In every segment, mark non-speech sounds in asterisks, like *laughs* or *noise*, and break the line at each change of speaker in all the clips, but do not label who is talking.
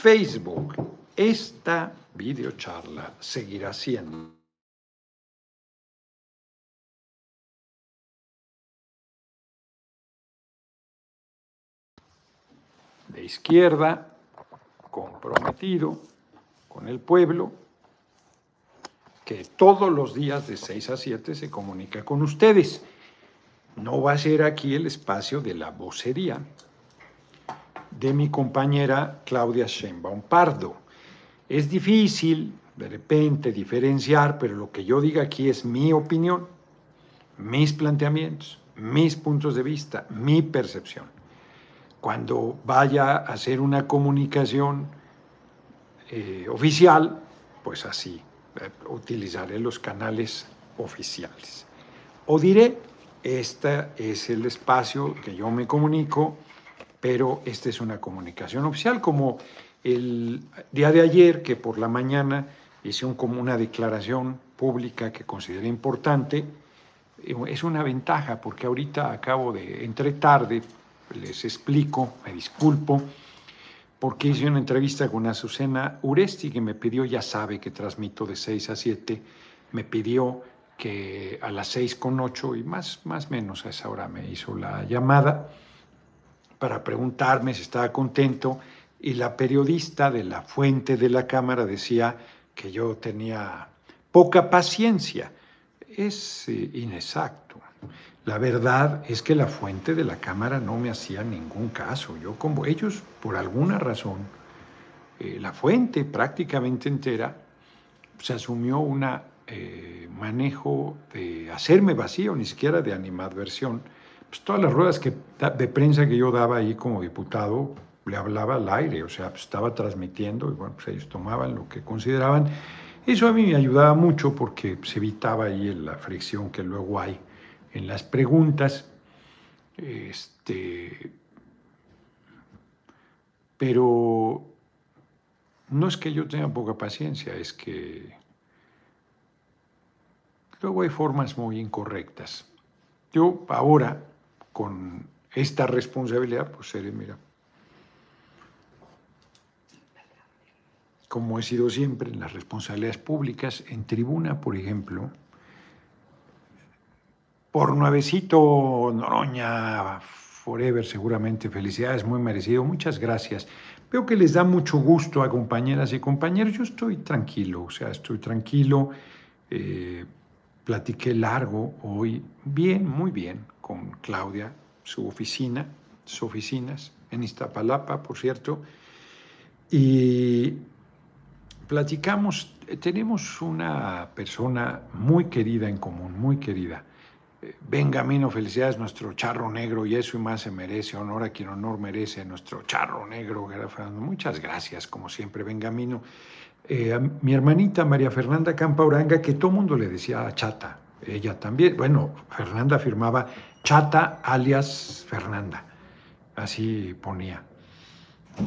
Facebook. Esta videocharla seguirá siendo de izquierda, comprometido con el pueblo, que todos los días de 6 a 7 se comunica con ustedes. No va a ser aquí el espacio de la vocería de mi compañera Claudia Sheinbaum Pardo. Es difícil de repente diferenciar, pero lo que yo diga aquí es mi opinión, mis planteamientos, mis puntos de vista, mi percepción. Cuando vaya a hacer una comunicación eh, oficial, pues así, eh, utilizaré los canales oficiales. O diré, este es el espacio que yo me comunico, pero esta es una comunicación oficial, como el día de ayer, que por la mañana hice un, como una declaración pública que consideré importante, eh, es una ventaja, porque ahorita acabo de, entre tarde, les explico, me disculpo, porque hice una entrevista con Azucena Uresti, que me pidió, ya sabe que transmito de 6 a 7, me pidió que a las 6 con 8 y más, más menos a esa hora me hizo la llamada para preguntarme si estaba contento y la periodista de la fuente de la Cámara decía que yo tenía poca paciencia. Es eh, inexacto. La verdad es que la fuente de la Cámara no me hacía ningún caso. Yo como ellos, por alguna razón, eh, la fuente prácticamente entera se asumió un eh, manejo de hacerme vacío, ni siquiera de animadversión, pues, todas las ruedas que, de prensa que yo daba ahí como diputado, le hablaba al aire, o sea, pues, estaba transmitiendo y bueno, pues ellos tomaban lo que consideraban. Eso a mí me ayudaba mucho porque se evitaba ahí la fricción que luego hay en las preguntas. Este, pero no es que yo tenga poca paciencia, es que luego hay formas muy incorrectas. Yo ahora con esta responsabilidad, pues seré, mira, como he sido siempre en las responsabilidades públicas, en tribuna, por ejemplo, por nuevecito Noroña, forever, seguramente, felicidades, muy merecido, muchas gracias. Veo que les da mucho gusto a compañeras y compañeros, yo estoy tranquilo, o sea, estoy tranquilo, eh, platiqué largo hoy, bien, muy bien, con Claudia, su oficina, sus oficinas en Iztapalapa, por cierto, y platicamos, tenemos una persona muy querida en común, muy querida. Benjamino, felicidades, nuestro charro negro, y eso y más se merece, honor a quien honor merece, nuestro charro negro, Muchas gracias, como siempre, Benjamino. Eh, mi hermanita María Fernanda Campa Uranga, que todo mundo le decía chata, ella también, bueno, Fernanda firmaba Chata alias Fernanda, así ponía.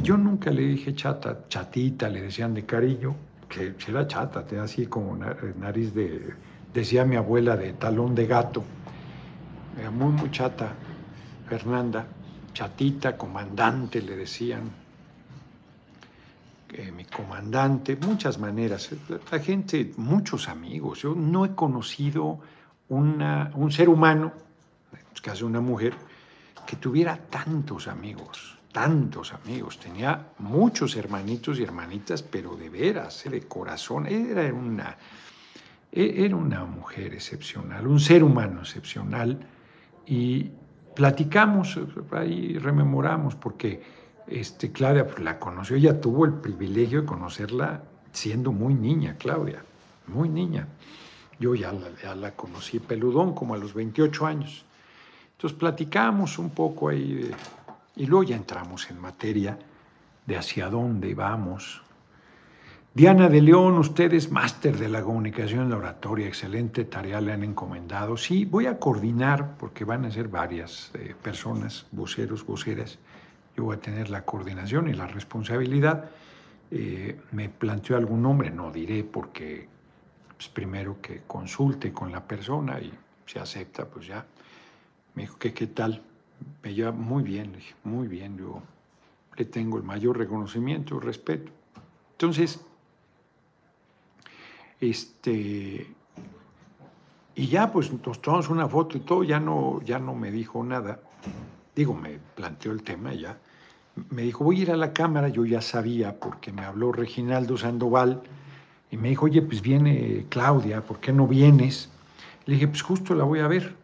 Yo nunca le dije chata, chatita, le decían de cariño, que era chata, así como nariz de, decía mi abuela, de talón de gato. Era muy, muy chata, Fernanda, chatita, comandante, le decían. Mi comandante, muchas maneras. La gente, muchos amigos. Yo no he conocido una, un ser humano caso una mujer, que tuviera tantos amigos, tantos amigos. Tenía muchos hermanitos y hermanitas, pero de veras, eh, de corazón. Era una, e, era una mujer excepcional, un ser humano excepcional. Y platicamos, ahí rememoramos, porque este, Claudia pues, la conoció, ella tuvo el privilegio de conocerla siendo muy niña, Claudia, muy niña. Yo ya la, ya la conocí peludón, como a los 28 años. Entonces platicamos un poco ahí y luego ya entramos en materia de hacia dónde vamos. Diana de León, ustedes máster de la comunicación en la oratoria, excelente tarea le han encomendado. Sí, voy a coordinar porque van a ser varias eh, personas, voceros, voceras. Yo voy a tener la coordinación y la responsabilidad. Eh, me planteó algún nombre, no diré porque pues, primero que consulte con la persona y si acepta, pues ya me dijo que qué tal. Me lleva muy bien, le dije, muy bien. Yo le tengo el mayor reconocimiento y respeto. Entonces, este, y ya pues nos tomamos una foto y todo, ya no, ya no me dijo nada. Digo, me planteó el tema ya. Me dijo, voy a ir a la cámara, yo ya sabía, porque me habló Reginaldo Sandoval, y me dijo, oye, pues viene Claudia, ¿por qué no vienes? Le dije, pues justo la voy a ver,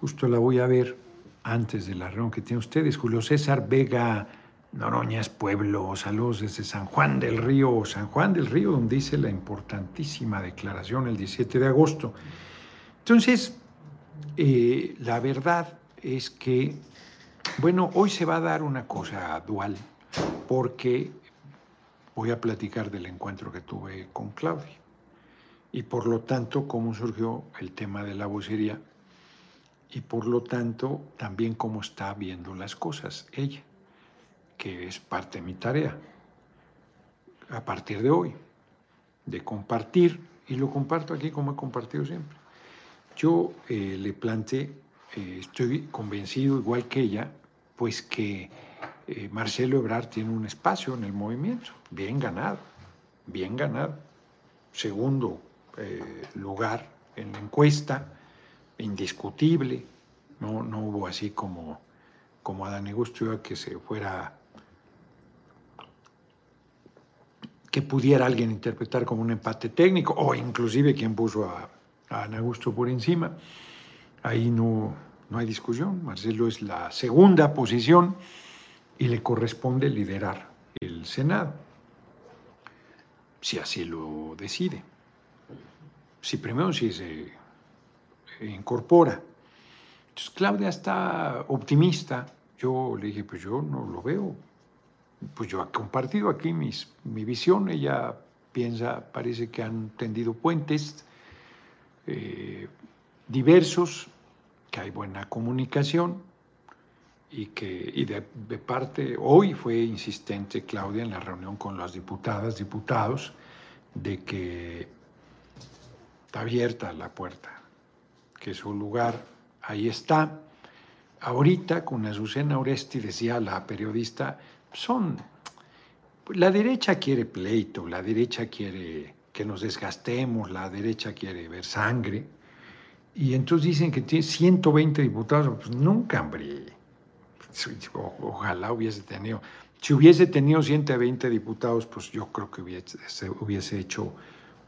justo la voy a ver antes de la reunión que tienen ustedes. Julio César Vega Noroñas Pueblo, saludos desde San Juan del Río, San Juan del Río, donde hice la importantísima declaración el 17 de agosto. Entonces, eh, la verdad es que, bueno, hoy se va a dar una cosa dual, porque voy a platicar del encuentro que tuve con Claudia. Y por lo tanto cómo surgió el tema de la vocería y por lo tanto también cómo está viendo las cosas ella, que es parte de mi tarea. A partir de hoy, de compartir, y lo comparto aquí como he compartido siempre, yo eh, le planteé, eh, estoy convencido, igual que ella, pues que eh, Marcelo Ebrard tiene un espacio en el movimiento, bien ganado, bien ganado. Segundo lugar en la encuesta, indiscutible, no, no hubo así como, como Adán Augusto que se fuera que pudiera alguien interpretar como un empate técnico, o inclusive quien puso a, a Ana Augusto por encima. Ahí no, no hay discusión. Marcelo es la segunda posición y le corresponde liderar el Senado, si así lo decide. Si primero si se incorpora. Entonces Claudia está optimista. Yo le dije, pues yo no lo veo. Pues yo he compartido aquí mis, mi visión. Ella piensa, parece que han tendido puentes eh, diversos, que hay buena comunicación y que y de, parte, hoy fue insistente Claudia en la reunión con las diputadas, diputados, de que está abierta la puerta, que su lugar ahí está. Ahorita con Azucena Oresti, decía la periodista, son, la derecha quiere pleito, la derecha quiere que nos desgastemos, la derecha quiere ver sangre. Y entonces dicen que tiene 120 diputados, pues nunca, hombre. ojalá hubiese tenido. Si hubiese tenido 120 diputados, pues yo creo que hubiese, hubiese hecho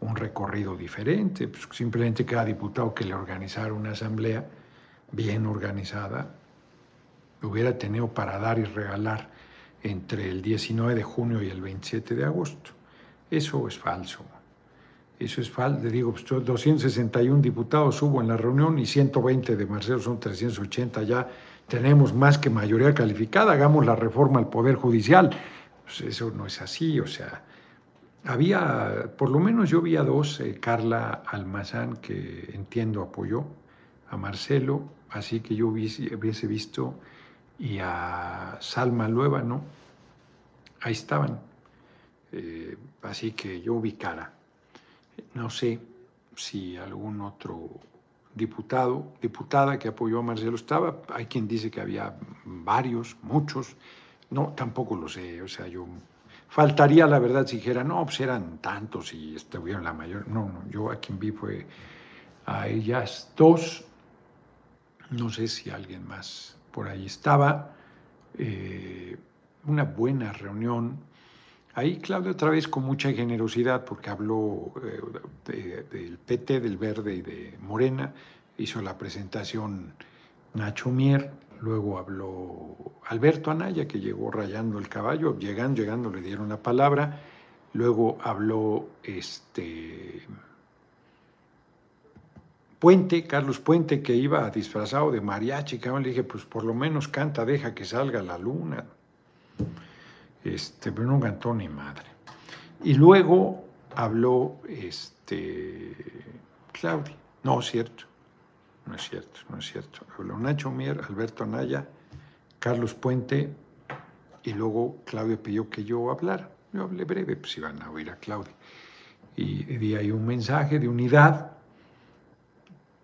un recorrido diferente. Pues simplemente cada diputado que le organizara una asamblea bien organizada, hubiera tenido para dar y regalar entre el 19 de junio y el 27 de agosto. Eso es falso. Eso es falso. Le digo, 261 pues, diputados hubo en la reunión y 120 de Marcelo son 380 ya. Tenemos más que mayoría calificada, hagamos la reforma al Poder Judicial. Pues eso no es así, o sea, había, por lo menos yo vi a dos, eh, Carla Almazán, que entiendo apoyó, a Marcelo, así que yo hubiese, visto, y a Salma Lueva, ¿no? Ahí estaban. Eh, así que yo vi. No sé si algún otro diputado, diputada que apoyó a Marcelo estaba. Hay quien dice que había varios, muchos. No, tampoco lo sé. O sea, yo faltaría la verdad si dijera, no, pues eran tantos y estuvieron la mayor. No, no, yo a quien vi fue a ellas dos. No sé si alguien más por ahí estaba. Eh, una buena reunión Ahí Claudia otra vez con mucha generosidad, porque habló eh, del PT, del Verde y de Morena, hizo la presentación Nacho Mier, luego habló Alberto Anaya, que llegó rayando el caballo, llegando, llegando le dieron la palabra, luego habló este Puente, Carlos Puente, que iba disfrazado de mariachi, que le dije, pues por lo menos canta, deja que salga la luna este, pero no cantó ni madre. Y luego habló este, Claudia. No, es cierto, no es cierto, no es cierto. Habló Nacho Mier, Alberto Anaya, Carlos Puente, y luego Claudia pidió que yo hablara. Yo hablé breve, pues iban a oír a Claudia. Y di ahí un mensaje de unidad.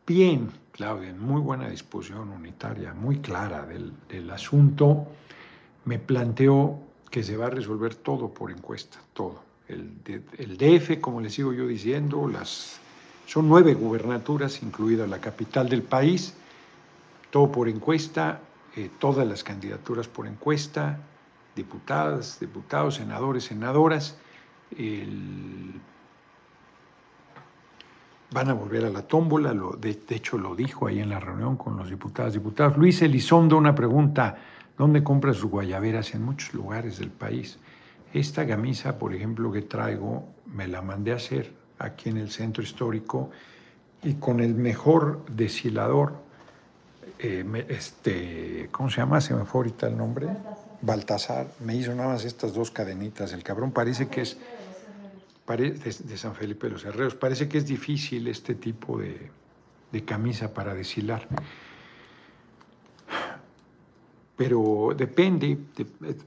Bien, Claudia, en muy buena disposición unitaria, muy clara del, del asunto. Me planteó que se va a resolver todo por encuesta, todo. El, DF, como les sigo yo diciendo, las, son nueve gubernaturas, incluida la capital del país, todo por encuesta, eh, todas las candidaturas por encuesta, diputadas, diputados, senadores, senadoras. van a volver a la tómbola, de, hecho lo dijo ahí en la reunión con los diputados, diputados. Luis Elizondo, una pregunta, ¿dónde compra sus guayaberas? En muchos lugares del país. Esta camisa, por ejemplo, que traigo, me la mandé a hacer aquí en el centro histórico y con el mejor deshilador eh, este, ¿cómo se llama? Se me fue ahorita el nombre. Baltasar. Me hizo nada más estas dos cadenitas. El cabrón parece que es de, San Felipe de los Herreros. Parece que es difícil este tipo de, camisa para deshilar. Pero depende.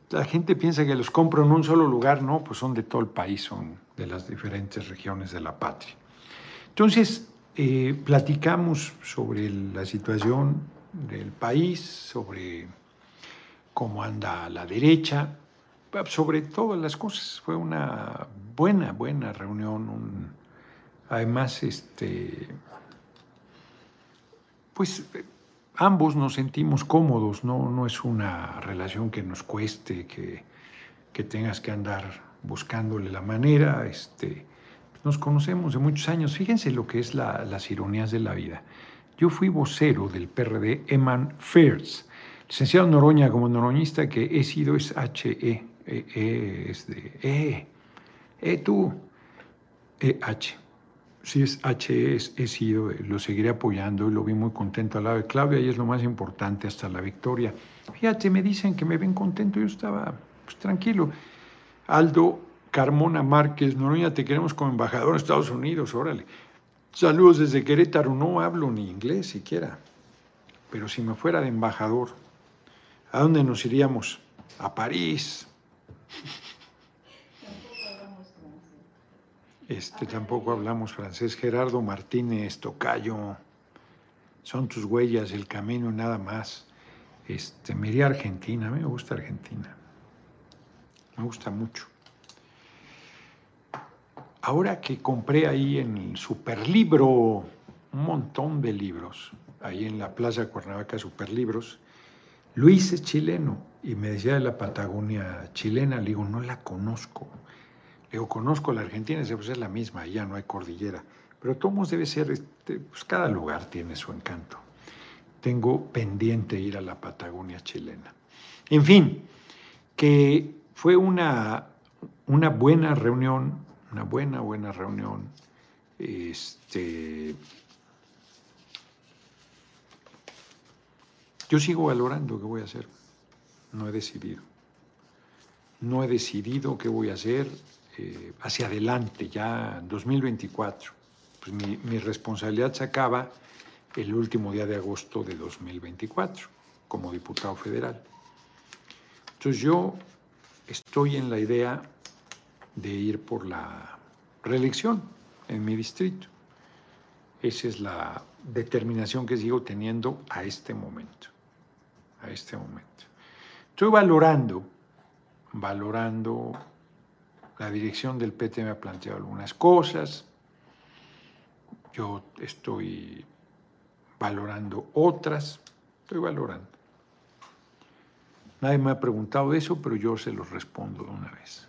la gente piensa que los compro en un solo lugar. No, pues son de todo el país, son de las diferentes regiones de la patria. Entonces, eh, platicamos sobre la situación del país, sobre cómo anda la derecha, sobre todas las cosas. Fue una buena, buena reunión. además, este, pues ambos nos sentimos cómodos, ¿no? no es una relación que nos cueste, que, que tengas que andar buscándole la manera. Este, nos conocemos de muchos años. Fíjense lo que es las ironías de la vida. Yo fui vocero del PRD Eman Fairs. Licenciado Noroña, como noroñista que he sido, es H-E, e, e, es de E, E tú, E-H. Si es H, es, he sido, lo seguiré apoyando y lo vi muy contento al lado de Claudia y es lo más importante hasta la victoria. Fíjate, me dicen que me ven contento, yo estaba pues, tranquilo. Aldo Carmona Márquez, Noroña, te queremos como embajador en Estados Unidos, órale. Saludos desde Querétaro, no hablo ni inglés siquiera, pero si me fuera de embajador, ¿a dónde nos iríamos? A París. Este, tampoco hablamos francés. Gerardo Martínez, Tocayo, son tus huellas, el camino nada más. Este, me Argentina, a mí me gusta Argentina. Me gusta mucho. Ahora que compré ahí en el Superlibro un montón de libros, ahí en la Plaza Cuernavaca Superlibros, Luis es chileno y me decía de la Patagonia chilena, le digo, no la conozco. Digo, conozco la Argentina, pues es la misma, ya no hay cordillera. Pero Tomos debe ser, este, pues cada lugar tiene su encanto. Tengo pendiente ir a la Patagonia chilena. En fin, que fue una, una buena reunión una buena, buena reunión. Este, yo sigo valorando qué voy a hacer. No he decidido. No he decidido qué voy a hacer eh, hacia adelante, ya en 2024. Pues mi, mi responsabilidad se acaba el último día de agosto de 2024 como diputado federal. Entonces yo estoy en la idea de ir por la reelección en mi distrito. Esa es la determinación que sigo teniendo a este momento. A este momento. Estoy valorando, valorando, la dirección del PT me ha planteado algunas cosas, yo estoy valorando otras, estoy valorando. Nadie me ha preguntado eso, pero yo se los respondo de una vez.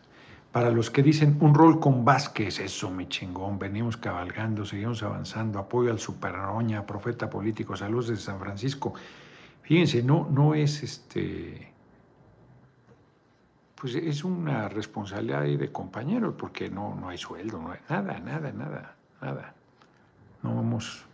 Para los que dicen un rol con Vázquez, eso mi chingón, venimos cabalgando, seguimos avanzando, apoyo al Superroña, profeta político, saludos de San Francisco. Fíjense, no, no es este. Pues es una responsabilidad de compañeros, porque no, no hay sueldo, no hay nada, nada, nada, nada. No hemos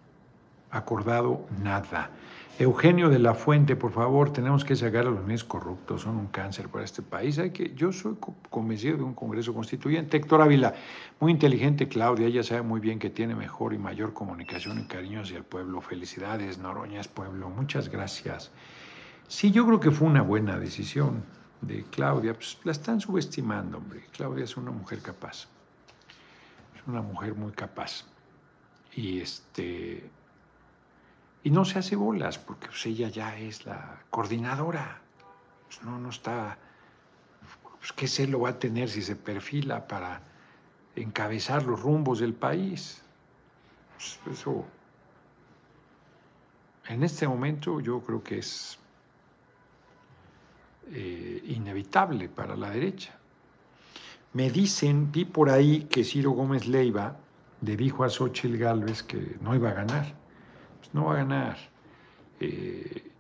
acordado nada. Eugenio de la Fuente, por favor, tenemos que sacar a los medios corruptos, son un cáncer para este país. Hay que, yo soy convencido de un Congreso Constituyente. Héctor Ávila, muy inteligente Claudia, ella sabe muy bien que tiene mejor y mayor comunicación y cariño hacia el pueblo. Felicidades, Noroña es pueblo, muchas gracias. Sí, yo creo que fue una buena decisión de Claudia, pues la están subestimando, hombre. Claudia es una mujer capaz, es una mujer muy capaz. Y este, y no se hace bolas, porque pues, ella ya es la coordinadora. Pues, no, no está. pues ¿qué se lo va a tener si se perfila para encabezar los rumbos del país? Pues eso, en este momento yo creo que es eh, inevitable para la derecha. Me dicen, vi por ahí que Ciro Gómez Leiva le dijo a Xochitl Gálvez que no iba a ganar. Pues no va a ganar. Eh,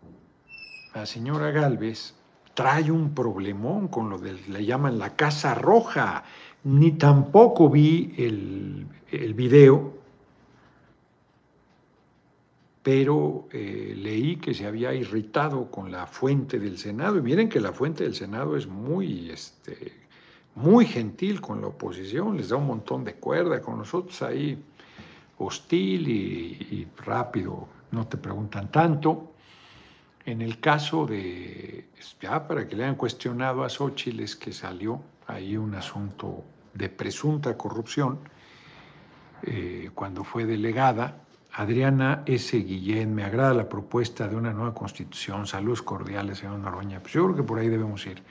la señora Gálvez trae un problemón con lo de, le llaman la Casa Roja. Ni tampoco vi el, el video, pero eh, leí que se había irritado con la fuente del Senado. Y miren que la fuente del Senado es muy, este, muy gentil con la oposición, les da un montón de cuerda, con nosotros ahí hostil y rápido, no te preguntan tanto. En el caso de, ya para que le hayan cuestionado a Xochitl, es que salió ahí un asunto de presunta corrupción eh, cuando fue delegada. Adriana S. Guillén, me agrada la propuesta de una nueva constitución. Saludos cordiales, señor Noroña. Pues yo creo que por ahí debemos ir.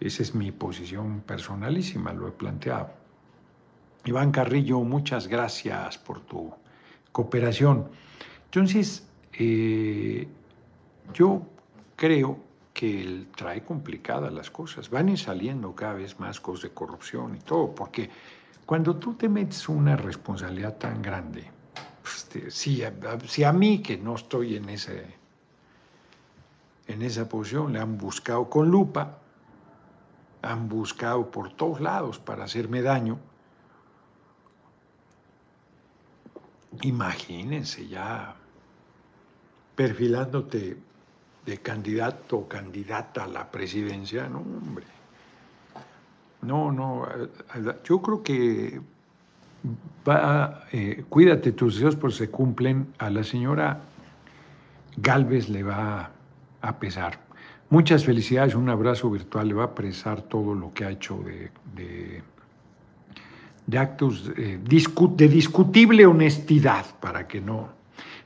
Esa es mi posición personalísima, lo he planteado. Iván Carrillo, muchas gracias por tu cooperación. Entonces, eh, yo creo que él trae complicadas las cosas. Van ir saliendo cada vez más cosas de corrupción y todo, porque cuando tú te metes una responsabilidad tan grande, pues si, a, mí que no estoy en, ese, en esa posición, le han buscado con lupa, han buscado por todos lados para hacerme daño, imagínense ya perfilándote de candidato o candidata a la presidencia, no, hombre. No, no, yo creo que va, eh, cuídate, tus deseos por se cumplen, a la señora Galvez le va a pesar. Muchas felicidades, un abrazo virtual, le va a pesar todo lo que ha hecho de, de, actos eh, de discutible honestidad, para que no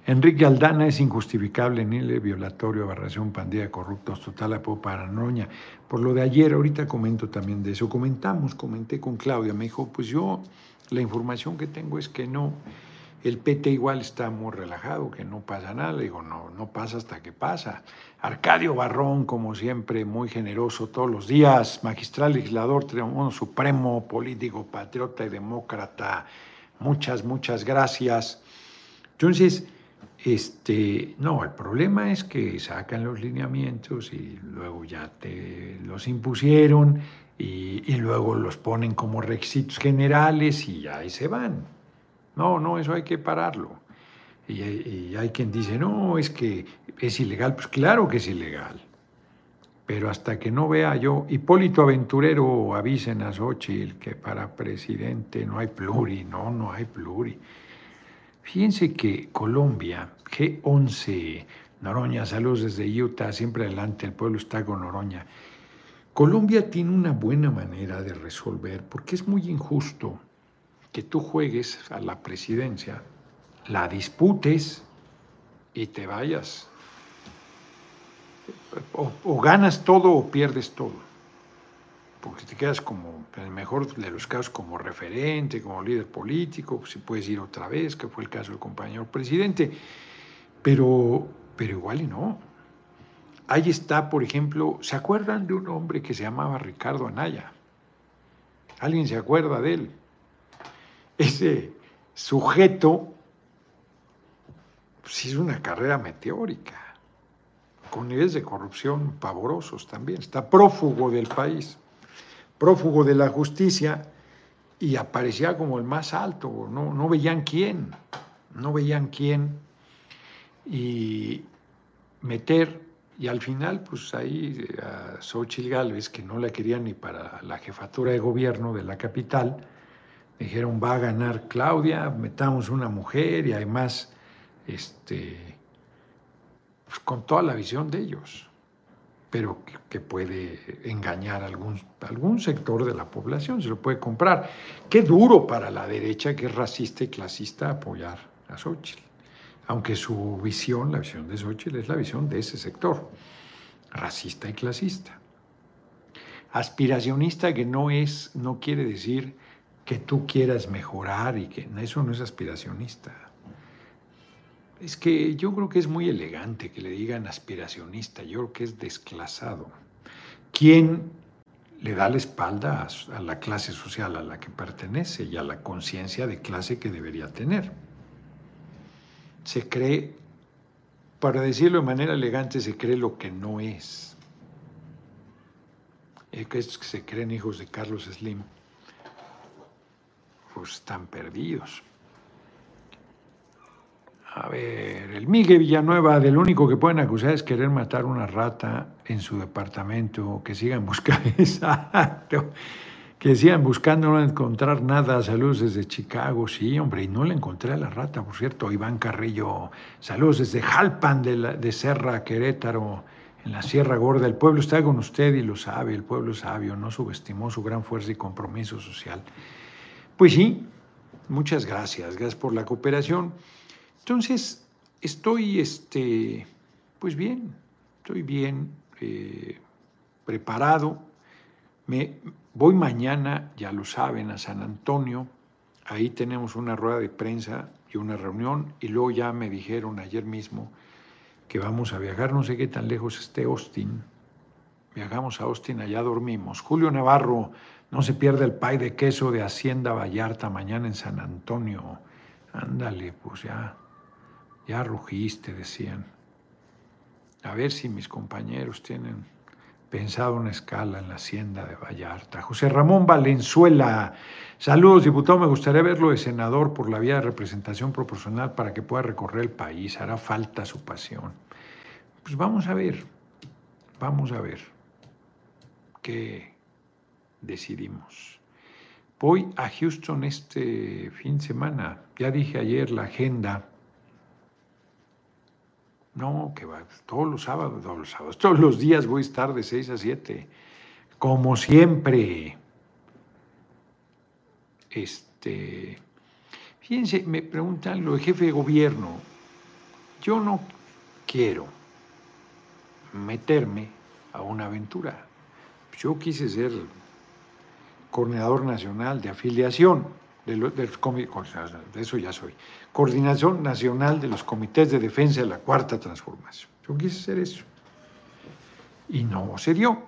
Enrique Aldana es injustificable, le violatorio, aberración, pandilla, corruptos, total apoyo para Noroña. Por lo de ayer, ahorita comento también de eso. Comentamos, comenté con Claudia, me dijo, pues yo, la información que tengo es que no, el PT igual está muy relajado, que no pasa nada. Le digo, no, no pasa hasta que pasa. Arcadio Barrón, como siempre, muy generoso todos los días, magistral legislador, triunfo supremo, político, patriota y demócrata. Muchas, muchas gracias. Entonces, este, no, el problema es que sacan los lineamientos y luego ya te los impusieron y, luego los ponen como requisitos generales y ahí se van. No, no, eso hay que pararlo. Y, y, hay quien dice, no, es que es ilegal. Pues claro que es ilegal. Pero hasta que no vea yo, Hipólito Aventurero avisen a Xochitl que para presidente no hay pluri, no, no hay pluri. Fíjense que Colombia, G11, Noroña, saludos desde Utah, siempre adelante, el pueblo está con Noroña. Colombia tiene una buena manera de resolver, porque es muy injusto que tú juegues a la presidencia, la disputes y te vayas. o ganas todo o pierdes todo porque te quedas como, en el mejor de los casos, como referente, como líder político, si puedes ir otra vez, que fue el caso del compañero presidente, pero, pero igual y no. Ahí está, por ejemplo, ¿se acuerdan de un hombre que se llamaba Ricardo Anaya? ¿Alguien se acuerda de él? Ese sujeto pues, hizo una carrera meteórica, con niveles de corrupción pavorosos también, está prófugo del país prófugo de la justicia y aparecía como el más alto, no, no veían quién, no veían quién. Y meter, y al final pues ahí a Xochitl Gálvez, que no la querían ni para la jefatura de gobierno de la capital, dijeron va a ganar Claudia, metamos una mujer y además este, pues, con toda la visión de ellos pero que, puede engañar a algún, algún sector de la población, se lo puede comprar. Qué duro para la derecha, que es racista y clasista, apoyar a Xochitl, aunque su visión, la visión de Xochitl, es la visión de ese sector, racista y clasista. Aspiracionista que no es, no quiere decir que tú quieras mejorar y que eso no es aspiracionista. Es que yo creo que es muy elegante que le digan aspiracionista, yo creo que es desclasado. ¿Quién le da la espalda a, la clase social a la que pertenece y a la conciencia de clase que debería tener? Se cree, para decirlo de manera elegante, se cree lo que no es. Es que se creen hijos de Carlos Slim, pues están perdidos. A ver, el Miguel Villanueva, del único que pueden acusar es querer matar una rata en su departamento, que sigan buscando, *laughs* exacto, que sigan buscando no encontrar nada. Saludos desde Chicago, sí, hombre, y no le encontré a la rata, por cierto. Iván Carrillo, saludos desde Jalpan de, de Serra, Querétaro, en la Sierra Gorda. El pueblo está con usted y lo sabe, el pueblo sabio, no subestimó su gran fuerza y compromiso social. Pues sí, muchas gracias, gracias por la cooperación. Entonces, estoy, este, pues bien, estoy bien eh, preparado. Me, voy mañana, ya lo saben, a San Antonio. Ahí tenemos una rueda de prensa y una reunión. Y luego ya me dijeron ayer mismo que vamos a viajar, no sé qué tan lejos esté Austin. Viajamos a Austin, allá dormimos. Julio Navarro, no se pierde el pay de queso de Hacienda Vallarta mañana en San Antonio. Ándale, pues ya ya rugiste, decían. A ver si mis compañeros tienen pensado una escala en la hacienda de Vallarta. José Ramón Valenzuela, saludos diputado, me gustaría verlo de senador por la vía de representación proporcional para que pueda recorrer el país, hará falta su pasión. Pues vamos a ver, vamos a ver qué decidimos. Voy a Houston este fin de semana, ya dije ayer la agenda no, que va, todos los sábados, todos los sábados, todos los días voy a estar de 6 a 7, como siempre. Este, fíjense, me preguntan lo de jefe de gobierno. Yo no quiero meterme a una aventura. Yo quise ser coordinador nacional de afiliación de, eso ya soy, Coordinación Nacional de los Comités de Defensa de la Cuarta Transformación. Yo quise hacer eso. Y no se dio.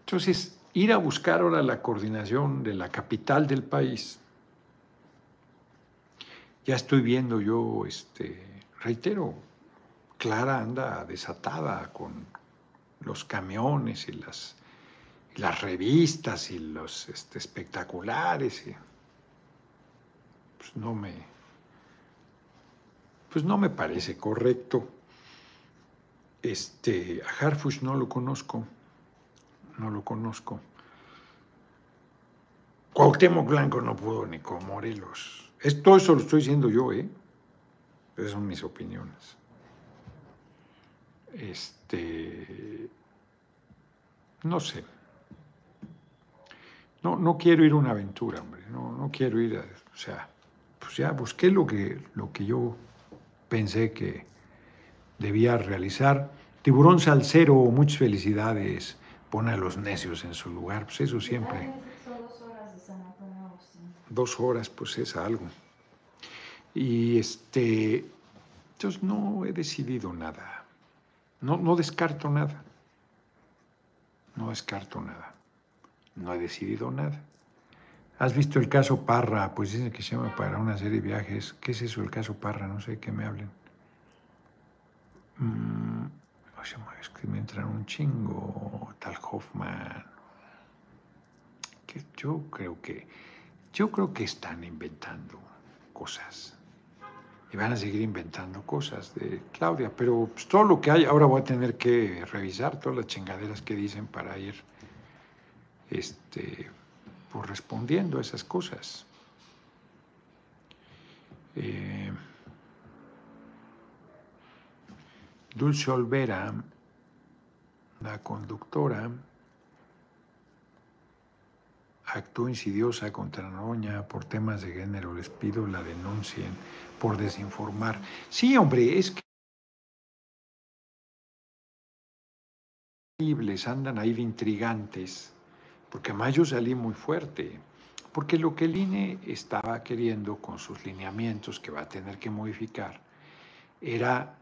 Entonces, ir a buscar ahora la coordinación de la capital del país, ya estoy viendo yo, este, reitero, Clara anda desatada con los camiones y las las revistas y los este, espectaculares. pues no me. Pues no me parece correcto. Este, a Harfush no lo conozco. No lo conozco. Cuauhtémoc Blanco no pudo ni con Morelos. todo eso lo estoy diciendo yo, ¿eh? Esas son mis opiniones. Este. No sé. No, no quiero ir a una aventura, hombre, no, no quiero ir a, o sea, pues ya busqué lo que, lo que yo pensé que debía realizar. Tiburón Salcero, muchas felicidades, pone a los necios en su lugar, pues eso siempre. Dos horas, pues es algo. Y este, entonces no he decidido nada, no, no descarto nada, no descarto nada no he decidido nada. ¿Has visto el caso Parra? Pues dicen que se llama para una serie de viajes. ¿Qué es eso, el caso Parra? No sé qué me hablen. Mm, es que me entran un chingo, tal Hoffman. Yo creo que, yo creo que están inventando cosas. Y van a seguir inventando cosas de Claudia. Pero pues, todo lo que hay, ahora voy a tener que revisar todas las chingaderas que dicen para ir este, pues respondiendo a esas cosas. Eh, Dulce Olvera, la conductora, actuó insidiosa contra Noroña por temas de género. Les pido la denuncien por desinformar. Sí, hombre, es que andan ahí de intrigantes, porque además yo salí muy fuerte, porque lo que el INE estaba queriendo con sus lineamientos que va a tener que modificar era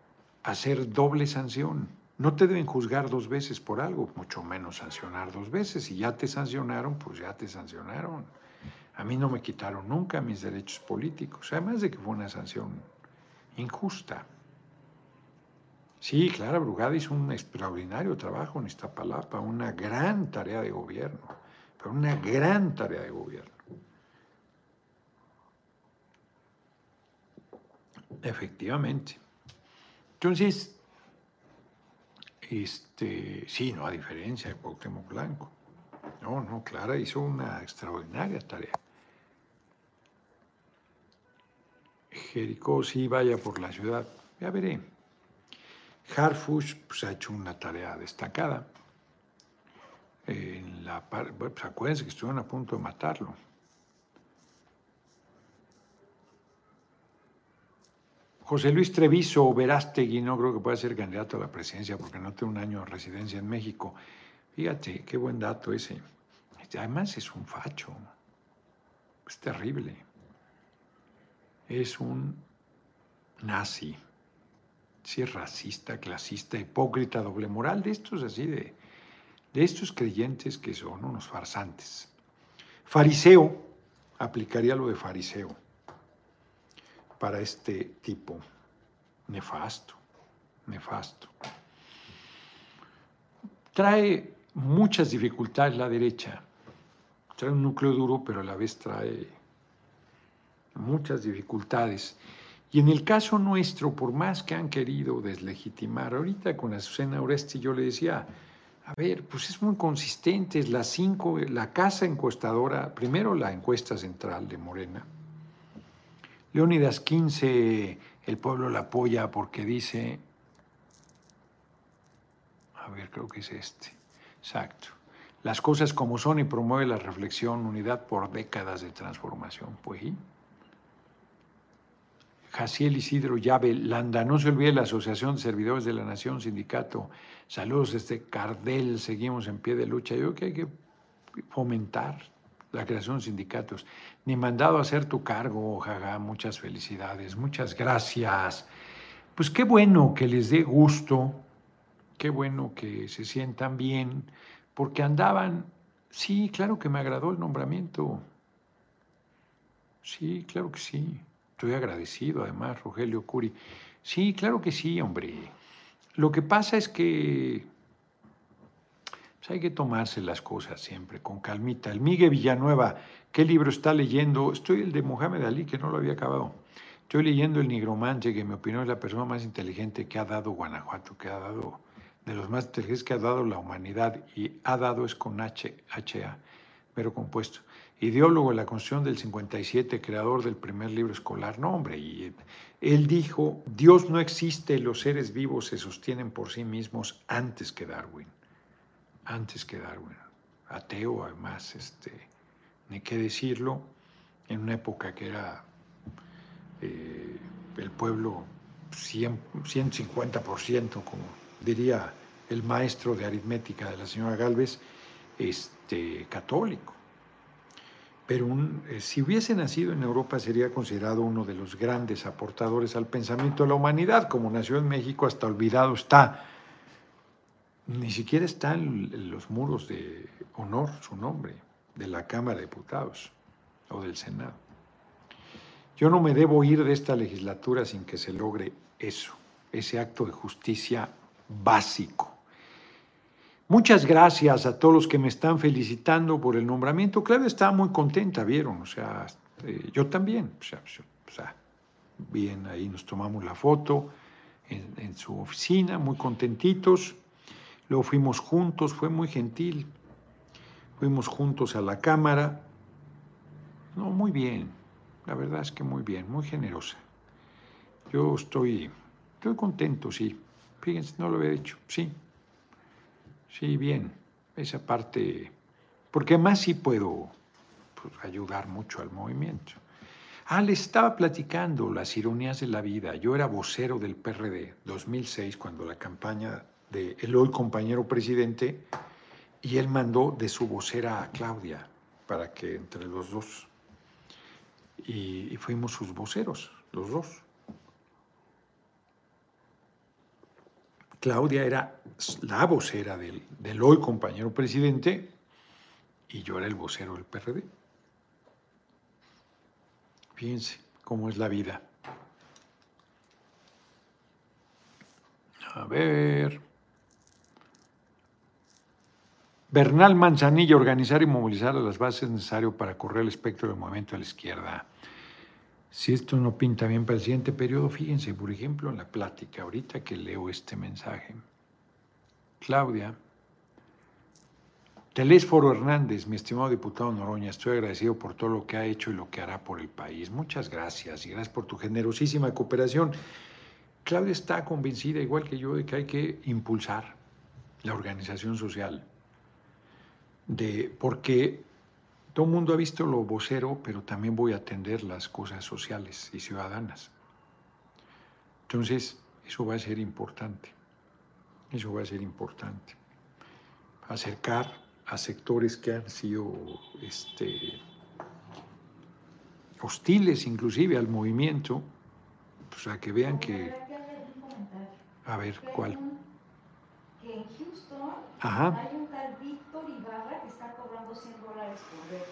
hacer doble sanción. No te deben juzgar dos veces por algo, mucho menos sancionar dos veces. Si ya te sancionaron, pues ya te sancionaron. A mí no me quitaron nunca mis derechos políticos, además de que fue una sanción injusta. Sí, Clara Brugada hizo un extraordinario trabajo en esta palapa, una gran tarea de gobierno, pero una gran tarea de gobierno. Efectivamente. Entonces, este, sí, no, a diferencia de Cuauhtémoc Blanco. No, no, Clara hizo una extraordinaria tarea. Jericó sí vaya por la ciudad, ya veré. Harfush pues, ha hecho una tarea destacada. En la, pues, acuérdense que estuvieron a punto de matarlo. José Luis Treviso Verástegui no creo que pueda ser candidato a la presidencia porque no tiene un año de residencia en México. Fíjate, qué buen dato ese. Además es un facho. Es terrible. Es un nazi. Sí, es racista, clasista, hipócrita, doble moral, de estos así, de, de estos creyentes que son unos farsantes. Fariseo, aplicaría lo de fariseo para este tipo. Nefasto, nefasto. Trae muchas dificultades la derecha. Trae un núcleo duro, pero a la vez trae muchas dificultades. Y en el caso nuestro, por más que han querido deslegitimar, ahorita con Azucena Oresti yo le decía, a ver, pues es muy consistente, es la cinco, la casa encuestadora, primero la encuesta central de Morena, Leónidas 15, el pueblo la apoya porque dice, a ver, creo que es este, exacto, las cosas como son y promueve la reflexión, unidad por décadas de transformación. Pues ¿sí? Jaciel Isidro Llave Landa, no se olvide la Asociación de Servidores de la Nación, sindicato, saludos desde Cardel, seguimos en pie de lucha. Yo creo que hay que fomentar la creación de sindicatos, ni mandado a hacer tu cargo, jaja, muchas felicidades, muchas gracias. Pues qué bueno que les dé gusto, qué bueno que se sientan bien, porque andaban, sí, claro que me agradó el nombramiento, sí, claro que sí, estoy agradecido además, Rogelio Curi, sí, claro que sí, hombre. Lo que pasa es que pues hay que tomarse las cosas siempre con calmita. El Miguel Villanueva, ¿qué libro está leyendo? Estoy el de Mohamed Ali, que no lo había acabado. Estoy leyendo El Nigromante, que en mi opinión es la persona más inteligente que ha dado Guanajuato, que ha dado, de los más inteligentes que ha dado la humanidad, y ha dado es con H, HA, pero compuesto. Ideólogo de la Constitución del 57, creador del primer libro escolar. No, hombre, y él dijo, Dios no existe, los seres vivos se sostienen por sí mismos antes que Darwin antes que Darwin, ateo además, este, ni qué decirlo, en una época que era eh, el pueblo 100, 150%, como diría el maestro de aritmética de la señora Galvez, este, católico. Pero eh, si hubiese nacido en Europa sería considerado uno de los grandes aportadores al pensamiento de la humanidad, como nació en México, hasta olvidado está ni siquiera está en los muros de honor su nombre de la Cámara de Diputados o del Senado. Yo no me debo ir de esta legislatura sin que se logre eso, ese acto de justicia básico. Muchas gracias a todos los que me están felicitando por el nombramiento. Claro, estaba muy contenta, vieron, o sea, eh, yo también, o sea, bien, ahí nos tomamos la foto en su oficina, muy contentitos. Luego fuimos juntos, fue muy gentil. Fuimos juntos a la cámara. No, muy bien. La verdad es que muy bien, muy generosa. Yo estoy, estoy contento, sí. Fíjense, no lo había dicho. Sí. Sí, bien. Esa parte. Porque más sí puedo pues, ayudar mucho al movimiento. Ah, le estaba platicando las ironías de la vida. Yo era vocero del PRD 2006 cuando la campaña de el hoy compañero presidente, y él mandó de su vocera a Claudia para que entre los dos, y, fuimos sus voceros, los dos. Claudia era la vocera del, del hoy compañero presidente y yo era el vocero del PRD. Fíjense cómo es la vida. A ver. Bernal Manzanilla, organizar y movilizar las bases necesarias para correr el espectro del movimiento a la izquierda. Si esto no pinta bien para el siguiente periodo, fíjense, por ejemplo, en la plática, ahorita que leo este mensaje. Claudia, Telésforo Hernández, mi estimado diputado Noroña, estoy agradecido por todo lo que ha hecho y lo que hará por el país. Muchas gracias y gracias por tu generosísima cooperación. Claudia está convencida, igual que yo, de que hay que impulsar la organización social, de, porque todo el mundo ha visto lo vocero, pero también voy a atender las cosas sociales y ciudadanas. Entonces, eso va a ser importante. Eso va a ser importante. Acercar a sectores que han sido este, hostiles inclusive al movimiento, pues a que vean que... A ver, ¿cuál?
Que en Houston hay un tal Víctor Ibarra que está cobrando 100 dólares por ver.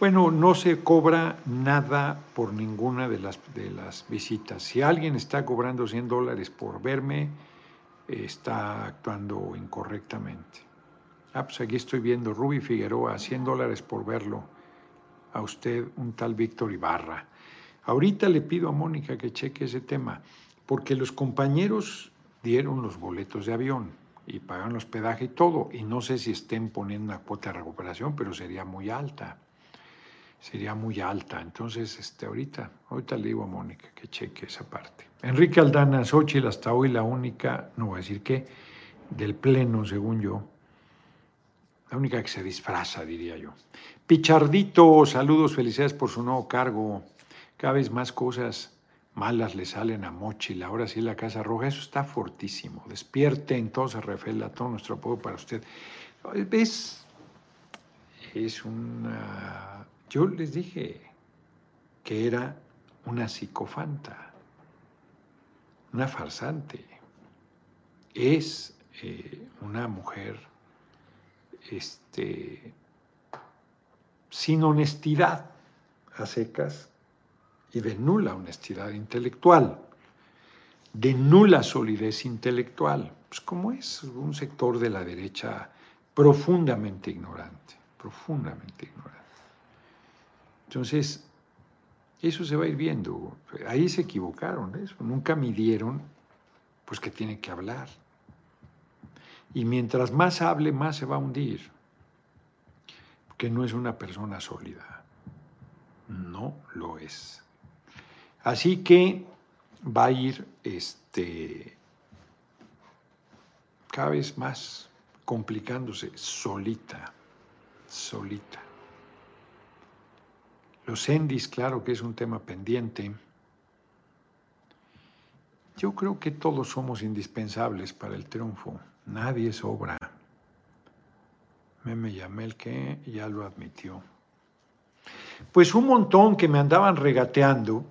Bueno, no se cobra nada por ninguna de las, de las visitas. Si alguien está cobrando 100 dólares por verme, está actuando incorrectamente. Ah, pues aquí estoy viendo Ruby Figueroa, 100 dólares por verlo. A usted, un tal Víctor Ibarra. Ahorita le pido a Mónica que cheque ese tema, porque los compañeros dieron los boletos de avión y pagaron el hospedaje y todo, y no sé si estén poniendo una cuota de recuperación, pero sería muy alta. Sería muy alta. Entonces, este, ahorita, ahorita le digo a Mónica que cheque esa parte. Enrique Aldana, Xochitl, hasta hoy la única, no voy a decir qué, del pleno, según yo, la única que se disfraza, diría yo. Pichardito, saludos, felicidades por su nuevo cargo. Cada vez más cosas malas le salen a Mochil. Ahora sí la Casa Roja, eso está fortísimo. Despierte entonces, Rafael, todo nuestro apoyo para usted. ¿Ves? Es una... Yo les dije que era una psicofanta, una farsante. Es eh, una mujer este, sin honestidad a secas y de nula honestidad intelectual, de nula solidez intelectual, pues como es un sector de la derecha profundamente ignorante, profundamente ignorante. Entonces, eso se va a ir viendo. Ahí se equivocaron, eso. nunca midieron, pues que tiene que hablar. Y mientras más hable, más se va a hundir. Que no es una persona sólida. No lo es. Así que va a ir este, cada vez más complicándose solita, solita. Los endis, claro que es un tema pendiente. Yo creo que todos somos indispensables para el triunfo. Nadie sobra. Me llamé el que ya lo admitió. Pues un montón que me andaban regateando,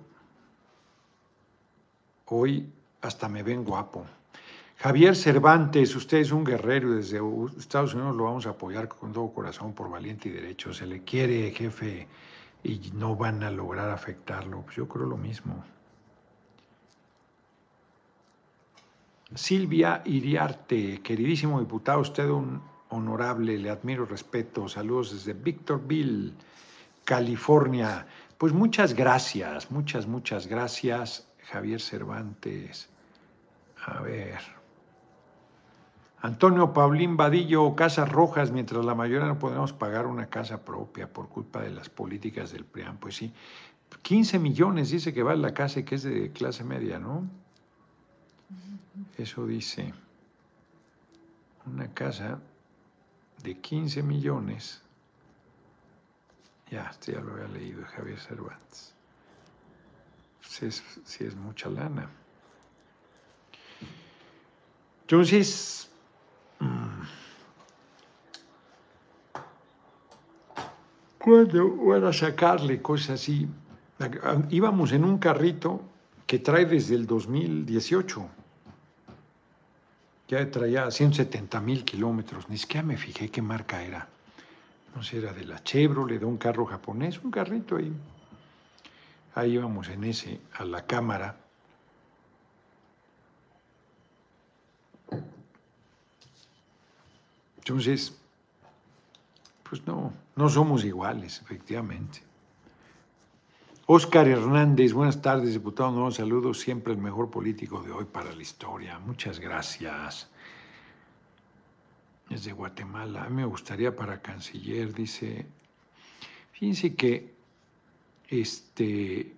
hoy hasta me ven guapo. Javier Cervantes, usted es un guerrero y desde Estados Unidos lo vamos a apoyar con todo corazón por valiente y derecho. Se le quiere, jefe, y no van a lograr afectarlo. Pues yo creo lo mismo. Silvia Iriarte, queridísimo diputado, usted un honorable, le admiro, respeto. Saludos desde Victorville, California. Pues muchas gracias, muchas, muchas gracias, Javier Cervantes. A ver. Antonio Paulín Vadillo, Casas Rojas, mientras la mayoría no podemos pagar una casa propia por culpa de las políticas del PRIAN. Pues sí, 15 millones dice que vale la casa y que es de clase media, ¿no? Eso dice una casa de 15 millones. Ya, ya lo había leído Javier Cervantes. Si es, si es mucha lana. Entonces, cuando van a sacarle cosas así, íbamos en un carrito que trae desde el 2018. Ya traía 170 mil kilómetros, ni siquiera me fijé qué marca era. No sé, era de la Chevrolet, de un carro japonés, un carrito ahí. Ahí íbamos en ese, a la cámara. Entonces, pues no, no somos iguales, efectivamente. Óscar Hernández, buenas tardes, diputado. No, saludos, siempre el mejor político de hoy para la historia. Muchas gracias. Es de Guatemala. A mí me gustaría para canciller, dice. Fíjense que este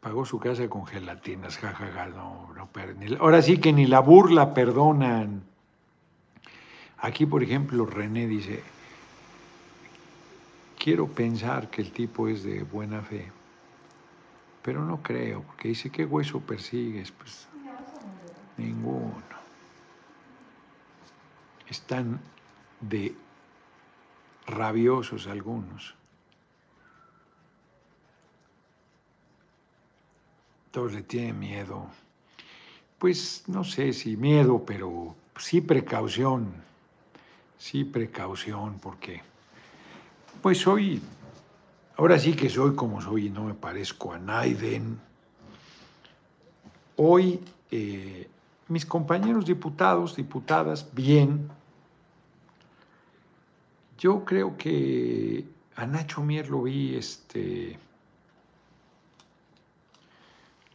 pagó su casa con gelatinas, jajaja, no, no, ahora sí que ni la burla perdonan. Aquí, por ejemplo, René dice, quiero pensar que el tipo es de buena fe, pero no creo, porque dice, ¿qué hueso persigues? Pues ninguno. Están de rabiosos algunos. Todos le tienen miedo. Pues no sé si miedo, pero sí precaución. Sí precaución, porque pues soy, ahora sí que soy como soy y no me parezco a Naiden. Hoy eh, mis compañeros diputados, diputadas, bien. Yo creo que a Nacho Mier lo vi, este,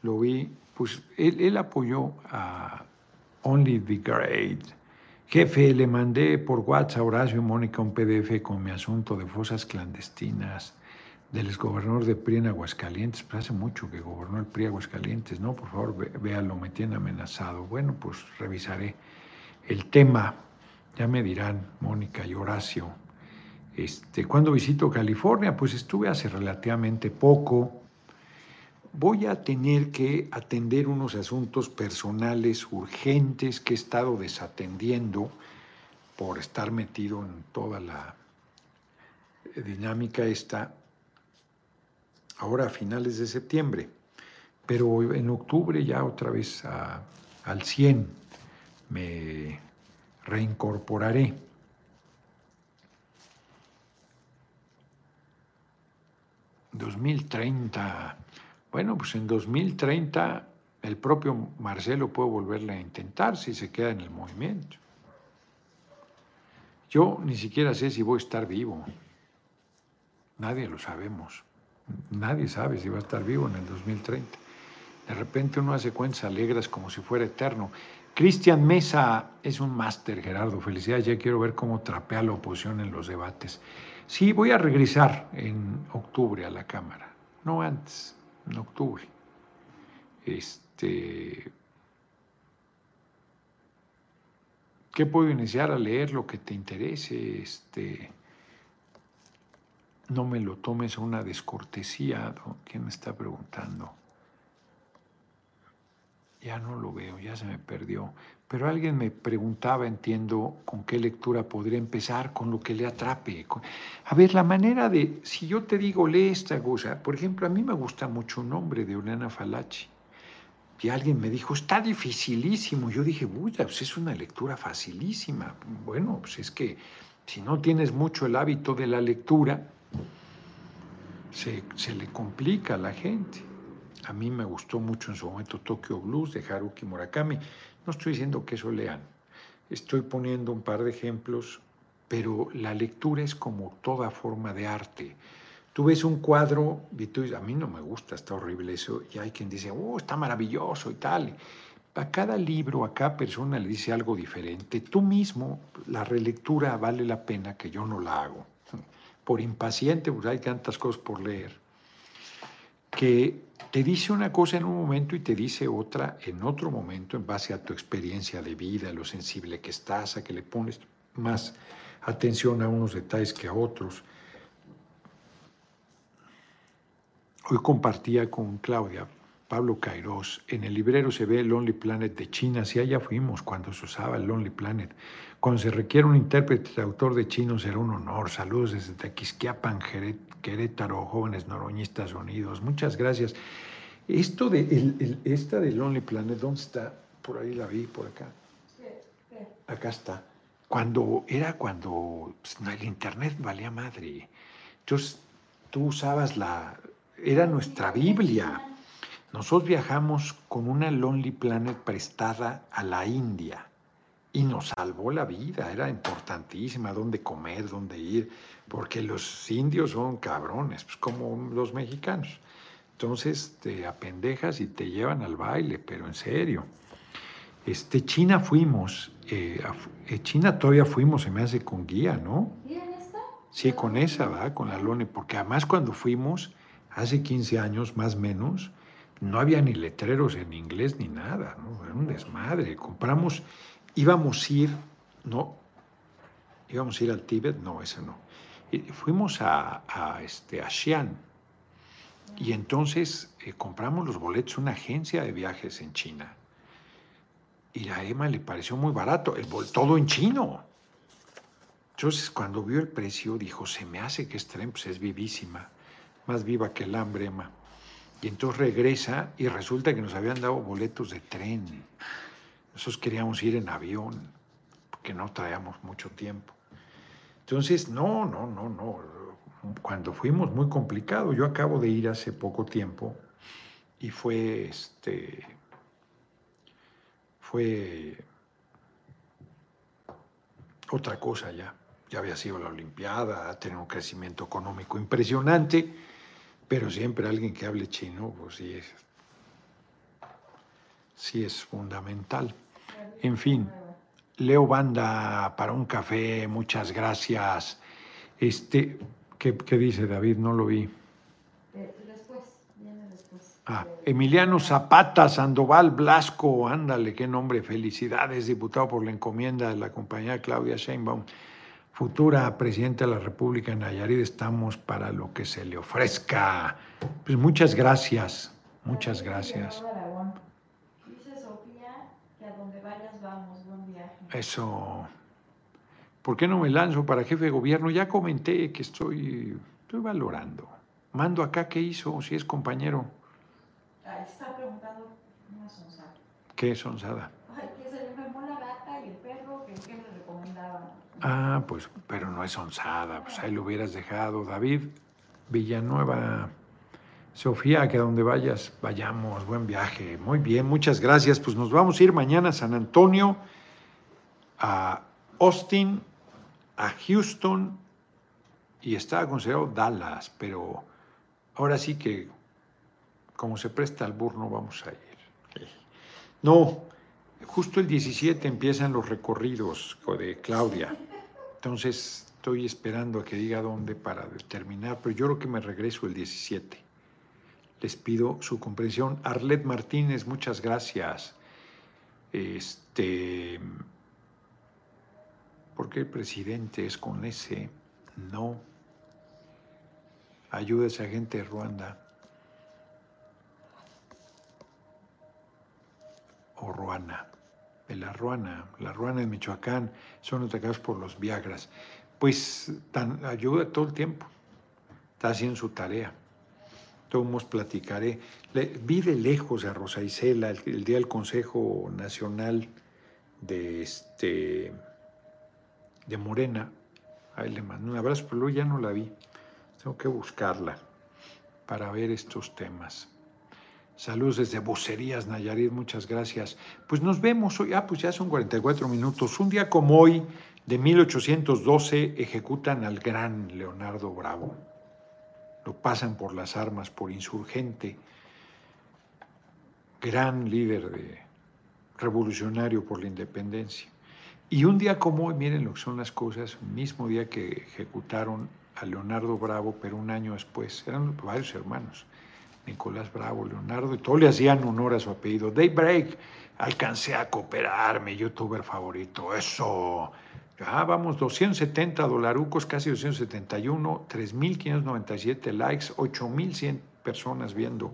lo vi, pues él, apoyó a Only the Great Jefe, le mandé por WhatsApp a Horacio y Mónica un PDF con mi asunto de fosas clandestinas del exgobernador de PRI en Aguascalientes. Pues hace mucho que gobernó el PRI Aguascalientes, ¿no? Por favor, véalo, me tiene amenazado. Bueno, pues revisaré el tema. Ya me dirán, Mónica y Horacio. Este, ¿Cuándo visito California? Pues estuve hace relativamente poco voy a tener que atender unos asuntos personales urgentes que he estado desatendiendo por estar metido en toda la dinámica esta ahora a finales de septiembre, pero en octubre ya otra vez al 100 me reincorporaré. ¿2030 bueno, pues en 2030 el propio Marcelo puede volverle a intentar si se queda en el movimiento. Yo ni siquiera sé si voy a estar vivo. Nadie lo sabemos. Nadie sabe si va a estar vivo en el 2030. De repente uno hace cuentas alegres como si fuera eterno. Cristian Mesa es un máster, Gerardo. Felicidades. Ya quiero ver cómo trapea la oposición en los debates. Sí, voy a regresar en octubre a la Cámara, no antes en octubre. Este, ¿Qué puedo iniciar a leer lo que te interese? Este, no me lo tomes a una descortesía. ¿Quién me está preguntando? Ya no lo veo, ya se me perdió. Pero alguien me preguntaba, entiendo, con qué lectura podría empezar, con lo que le atrape. A ver, la manera de, si yo te digo, lee esta cosa, por ejemplo, a mí me gusta mucho un nombre de Oriana Falachi. Y alguien me dijo, está dificilísimo. Yo dije, uy, pues es una lectura facilísima. Bueno, pues es que si no tienes mucho el hábito de la lectura, se, se le complica a la gente. A mí me gustó mucho en su momento Tokyo Blues de Haruki Murakami. No estoy diciendo que eso lean, estoy poniendo un par de ejemplos, pero la lectura es como toda forma de arte. Tú ves un cuadro y tú dices, a mí no me gusta, está horrible eso, y hay quien dice, oh, está maravilloso y tal. A cada libro, a cada persona le dice algo diferente. Tú mismo, la relectura vale la pena que yo no la hago. *laughs* Por impaciente, pues hay tantas cosas por leer, que te dice una cosa en un momento y te dice otra en otro momento en base a tu experiencia de vida, a lo sensible que estás, a que le pones más atención a unos detalles que a otros. Hoy compartía con Claudia Pablo Cairós, en el librero se ve el Lonely Planet de China, si allá fuimos cuando se usaba el Lonely Planet. Cuando se requiere un intérprete traductor de chino será un honor. Saludos desde Tequisquiapan, Querétaro, jóvenes noroñistas unidos. Muchas gracias. Esto de el, esta de Lonely Planet, ¿dónde está? Por ahí la vi, por acá. Acá está. Cuando era cuando pues, el internet valía madre. Entonces tú usabas la, era nuestra Biblia. Nosotros viajamos con una Lonely Planet prestada a la India y nos salvó la vida, era importantísima, dónde comer, dónde ir, porque los indios son cabrones, pues como los mexicanos. Entonces te apendejas y te llevan al baile, pero en serio. Este, China fuimos, eh, eh, China todavía fuimos, se me hace con guía, ¿no?
¿Y en esta?
Sí, con esa, ¿va? Con la Lone, porque además cuando fuimos, hace 15 años más o menos, no había ni letreros en inglés ni nada, ¿no? Era un desmadre. Compramos, íbamos a ir, no, íbamos a ir al Tíbet, no, ese no. Fuimos a, este, a Xi'an y entonces eh, compramos los boletos una agencia de viajes en China. Y a Emma le pareció muy barato, el todo en chino. Entonces, cuando vio el precio, dijo, se me hace que este tren pues, es vivísima, más viva que el hambre, Emma. Y entonces regresa y resulta que nos habían dado boletos de tren. Nosotros queríamos ir en avión, porque no traíamos mucho tiempo. Entonces, no, no, no, no. Cuando fuimos, muy complicado. Yo acabo de ir hace poco tiempo y fue, este, fue otra cosa ya. Ya había sido la Olimpiada, ha tenido un crecimiento económico impresionante pero siempre alguien que hable chino, pues sí sí es fundamental. En fin, Leo Banda para un café, muchas gracias. Este, ¿qué, dice David? No lo vi.
Después, viene después.
Ah, Emiliano Zapata, Sandoval Blasco, ándale, qué nombre, felicidades, diputado por la encomienda de la compañía Claudia Sheinbaum futura presidenta de la República en Nayarit, estamos para lo que se le ofrezca. Pues muchas gracias, muchas gracias.
Dice Sofía que a donde vayas vamos, buen viaje.
Eso. ¿Por qué no me lanzo para jefe de gobierno? Ya comenté que estoy, estoy valorando. Mando acá, ¿qué hizo? Si es compañero.
Ahí está preguntando una sonzada.
¿Qué sonzada?
Ay, que se le enfermó la gata y el perro, que qué le recomendaban.
Ah, pues, pero no es onzada, pues ahí lo hubieras dejado. David Villanueva, Sofía, que a donde vayas, vayamos, buen viaje. Muy bien, muchas gracias. Pues nos vamos a ir mañana a San Antonio, a Austin, a Houston y estaba considerado Dallas, pero ahora sí que como se presta al burno vamos a ir. No, justo el 17 empiezan los recorridos de Claudia. Entonces estoy esperando a que diga dónde para determinar, pero yo creo que me regreso el 17. Les pido su comprensión. Arlet Martínez, muchas gracias. Este, ¿Por qué el presidente es con ese? No. Ayuda a esa gente de Ruanda. O Ruana de la Ruana, la Ruana de Michoacán, son atacados por los Viagras. Pues tan, ayuda todo el tiempo, está haciendo su tarea. Todos platicaré. vi de lejos a Rosa Isela el, día del Consejo Nacional de, este, de Morena. Ahí le mando un abrazo, pero luego ya no la vi. Tengo que buscarla para ver estos temas. Saludos desde Vocerías, Nayarit, muchas gracias. Pues nos vemos hoy, ah, pues ya son 44 minutos. Un día como hoy, de 1812, ejecutan al gran Leonardo Bravo. Lo pasan por las armas, por insurgente, gran líder de, revolucionario por la independencia. Y un día como hoy, miren lo que son las cosas, mismo día que ejecutaron a Leonardo Bravo, pero un año después, eran varios hermanos Nicolás Bravo, Leonardo, y todos le hacían honor a su apellido. Daybreak, alcancé a cooperar, mi youtuber favorito, eso. Ya vamos, 270 dolarucos, casi 271, 3.597 likes, 8.100 personas viendo.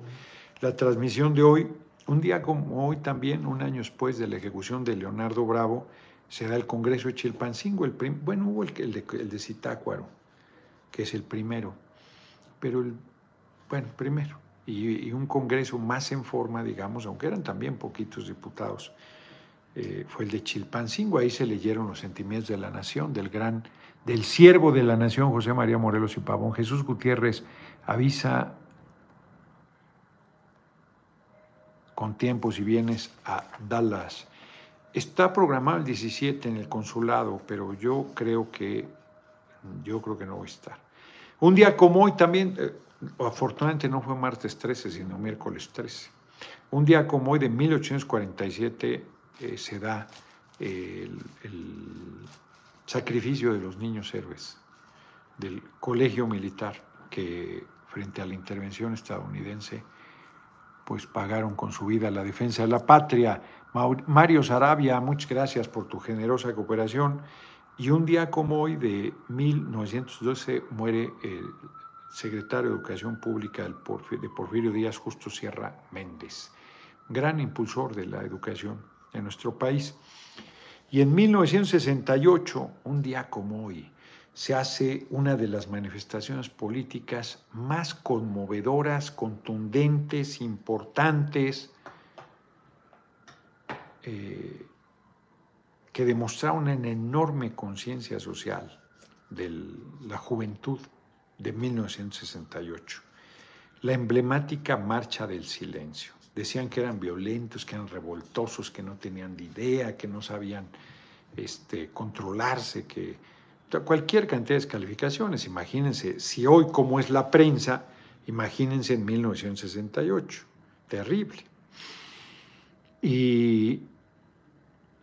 la transmisión de hoy, un día como hoy también, un año después de la ejecución de Leonardo Bravo, será el Congreso de Chilpancingo, el bueno, hubo el, de, el que es el primero, pero el, bueno, primero, y, un Congreso más en forma, digamos, aunque eran también poquitos diputados, eh, fue el de Chilpancingo, ahí se leyeron los sentimientos de la nación, del gran, del siervo de la nación, José María Morelos y Pavón. Jesús Gutiérrez avisa con tiempos y bienes a Dallas. Está programado el 17 en el consulado, pero yo creo que yo creo que no voy a estar. Un día como hoy también, eh, afortunadamente no fue martes 13, sino miércoles 13. Un día como hoy de 1847 eh, se da el, sacrificio de los niños héroes del colegio militar que frente a la intervención estadounidense pues pagaron con su vida la defensa de la patria. Mario Sarabia, muchas gracias por tu generosa cooperación. Y un día como hoy de 1912 muere el secretario de Educación Pública de Porfirio Díaz Justo Sierra Méndez, gran impulsor de la educación en nuestro país. Y en 1968, un día como hoy, se hace una de las manifestaciones políticas más conmovedoras, contundentes, importantes, eh, que demostraron una enorme conciencia social de la juventud de 1968. La emblemática Marcha del Silencio. Decían que eran violentos, que eran revoltosos, que no tenían idea, que no sabían este, controlarse, que cualquier cantidad de descalificaciones. Imagínense, si hoy como es la prensa, imagínense en 1968. Terrible. Y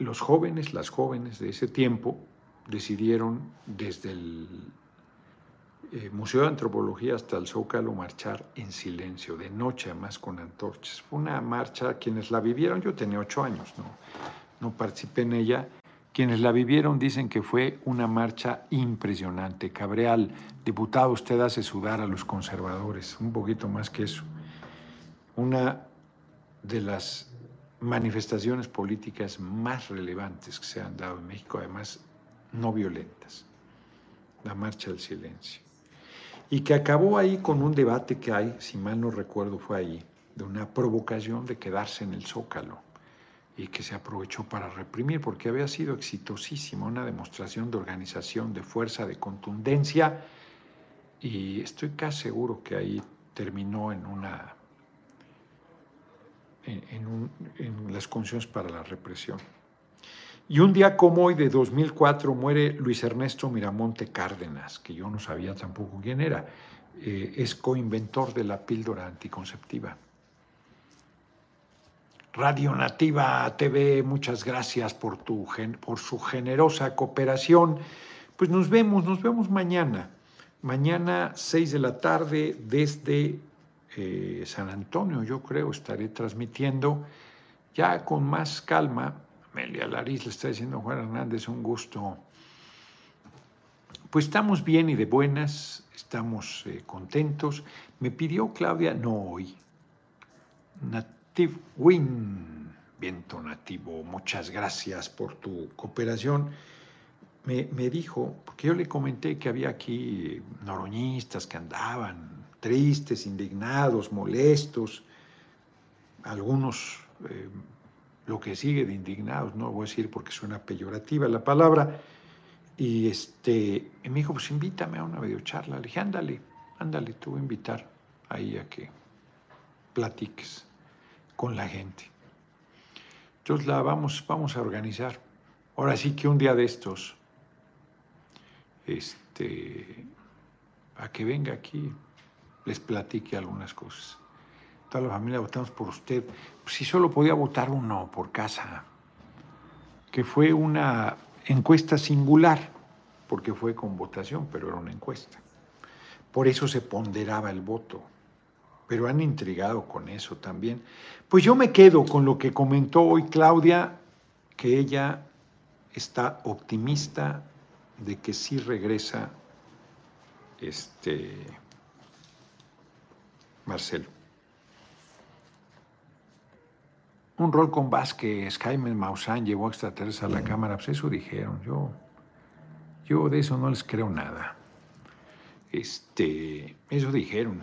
los jóvenes, las jóvenes de ese tiempo, decidieron desde el eh, Museo de Antropología hasta el Zócalo marchar en silencio, de noche además con antorchas. Fue una marcha, quienes la vivieron, yo tenía ocho años, no, no participé en ella, quienes la vivieron dicen que fue una marcha impresionante. Cabreal, diputado, usted hace sudar a los conservadores, un poquito más que eso. Una de las manifestaciones políticas más relevantes que se han dado en México, además no violentas, la marcha del silencio. Y que acabó ahí con un debate que hay, si mal no recuerdo fue ahí, de una provocación de quedarse en el zócalo y que se aprovechó para reprimir porque había sido exitosísima, una demostración de organización, de fuerza, de contundencia y estoy casi seguro que ahí terminó en una en, las condiciones para la represión. Y un día como hoy de 2004 muere Luis Ernesto Miramonte Cárdenas, que yo no sabía tampoco quién era. Eh, es coinventor de la píldora anticonceptiva. Radio Nativa TV, muchas gracias por, tu, por su generosa cooperación. Pues nos vemos, nos vemos mañana. Mañana, 6 de la tarde, desde eh, San Antonio, yo creo, estaré transmitiendo ya con más calma. Amelia Lariz le está diciendo Juan Hernández, un gusto. Pues estamos bien y de buenas, estamos eh, contentos. Me pidió Claudia, no hoy, Native Win, viento nativo, muchas gracias por tu cooperación. Me, me, dijo, porque yo le comenté que había aquí noroñistas que andaban tristes, indignados, molestos, algunos eh, lo que sigue de indignados, no voy a decir porque suena peyorativa la palabra, y este, me dijo, pues invítame a una videocharla. Le dije, ándale, ándale, te voy a invitar ahí a que platiques con la gente. Entonces la vamos, vamos a organizar. Ahora sí que un día de estos, este, a que venga aquí les platique algunas cosas. Toda la familia votamos por usted. Si solo podía votar uno por casa, que fue una encuesta singular, porque fue con votación, pero era una encuesta. Por eso se ponderaba el voto. Pero han intrigado con eso también. Pues yo me quedo con lo que comentó hoy Claudia, que ella está optimista de que sí regresa este Marcelo. un rol con Vázquez, Jaime Maussan llevó extraterrestres a la cámara, pues eso dijeron. Yo, yo de eso no les creo nada. Este, eso dijeron.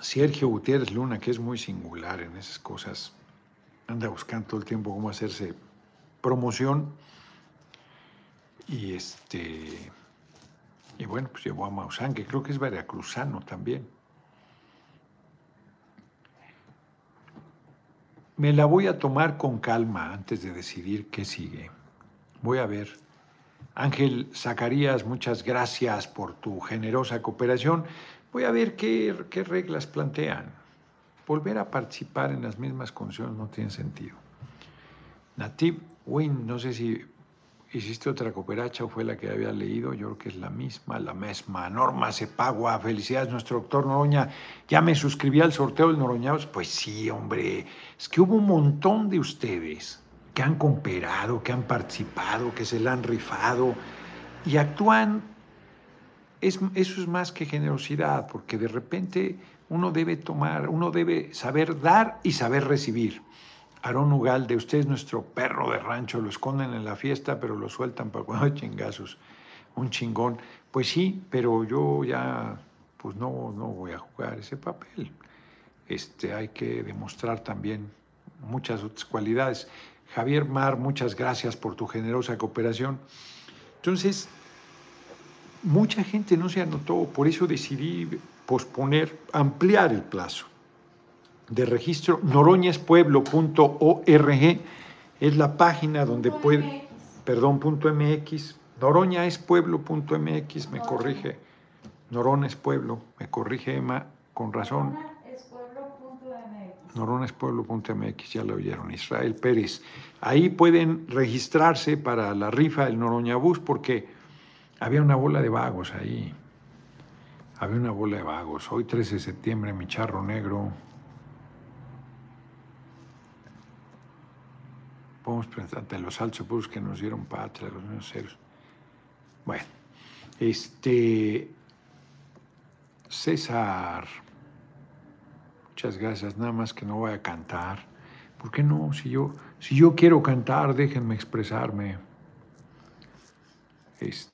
Sergio Gutiérrez Luna, que es muy singular en esas cosas, anda buscando todo el tiempo cómo hacerse promoción. Y este, y bueno, pues llevó a Maussan, que creo que es veracruzano también. Me la voy a tomar con calma antes de decidir qué sigue. Voy a ver. Ángel Zacarías, muchas gracias por tu generosa cooperación. Voy a ver qué, reglas plantean. Volver a participar en las mismas condiciones no tiene sentido. Nativ Win, no sé si hiciste otra cooperacha o fue la que había leído, yo creo que es la misma, la misma. Norma Cepagua, felicidades, nuestro doctor Noroña. Ya me suscribí al sorteo del Noroñados. Pues sí, hombre, es que hubo un montón de ustedes que han cooperado, que han participado, que se la han rifado y actúan eso es más que generosidad, porque de repente uno debe tomar, uno debe saber dar y saber recibir. Aarón Ugalde, usted es nuestro perro de rancho, lo esconden en la fiesta, pero lo sueltan para cuando hay chingazos. Un chingón. Pues sí, pero yo ya pues no, no voy a jugar ese papel. Este, hay que demostrar también muchas otras cualidades. Javier Mar, muchas gracias por tu generosa cooperación. Entonces, mucha gente no se anotó, por eso decidí posponer, ampliar el plazo de registro. noroñaespueblo.org es la página donde puede, perdón, punto MX, noroñaespueblo.mx, me corrige, Norón es pueblo, me corrige Emma, con razón. Noronespueblo.mx, ya lo oyeron, Israel Pérez. Ahí pueden registrarse para la rifa del Noroña Bus porque había una bola de vagos ahí. Había una bola de vagos. Hoy 13 de septiembre, mi charro negro. Podemos pensar ante los altos que nos dieron patria, los niños Bueno, este. César. Muchas gracias. Nada más que no voy a cantar. ¿Por qué no? Si yo, si yo quiero cantar, déjenme expresarme. Este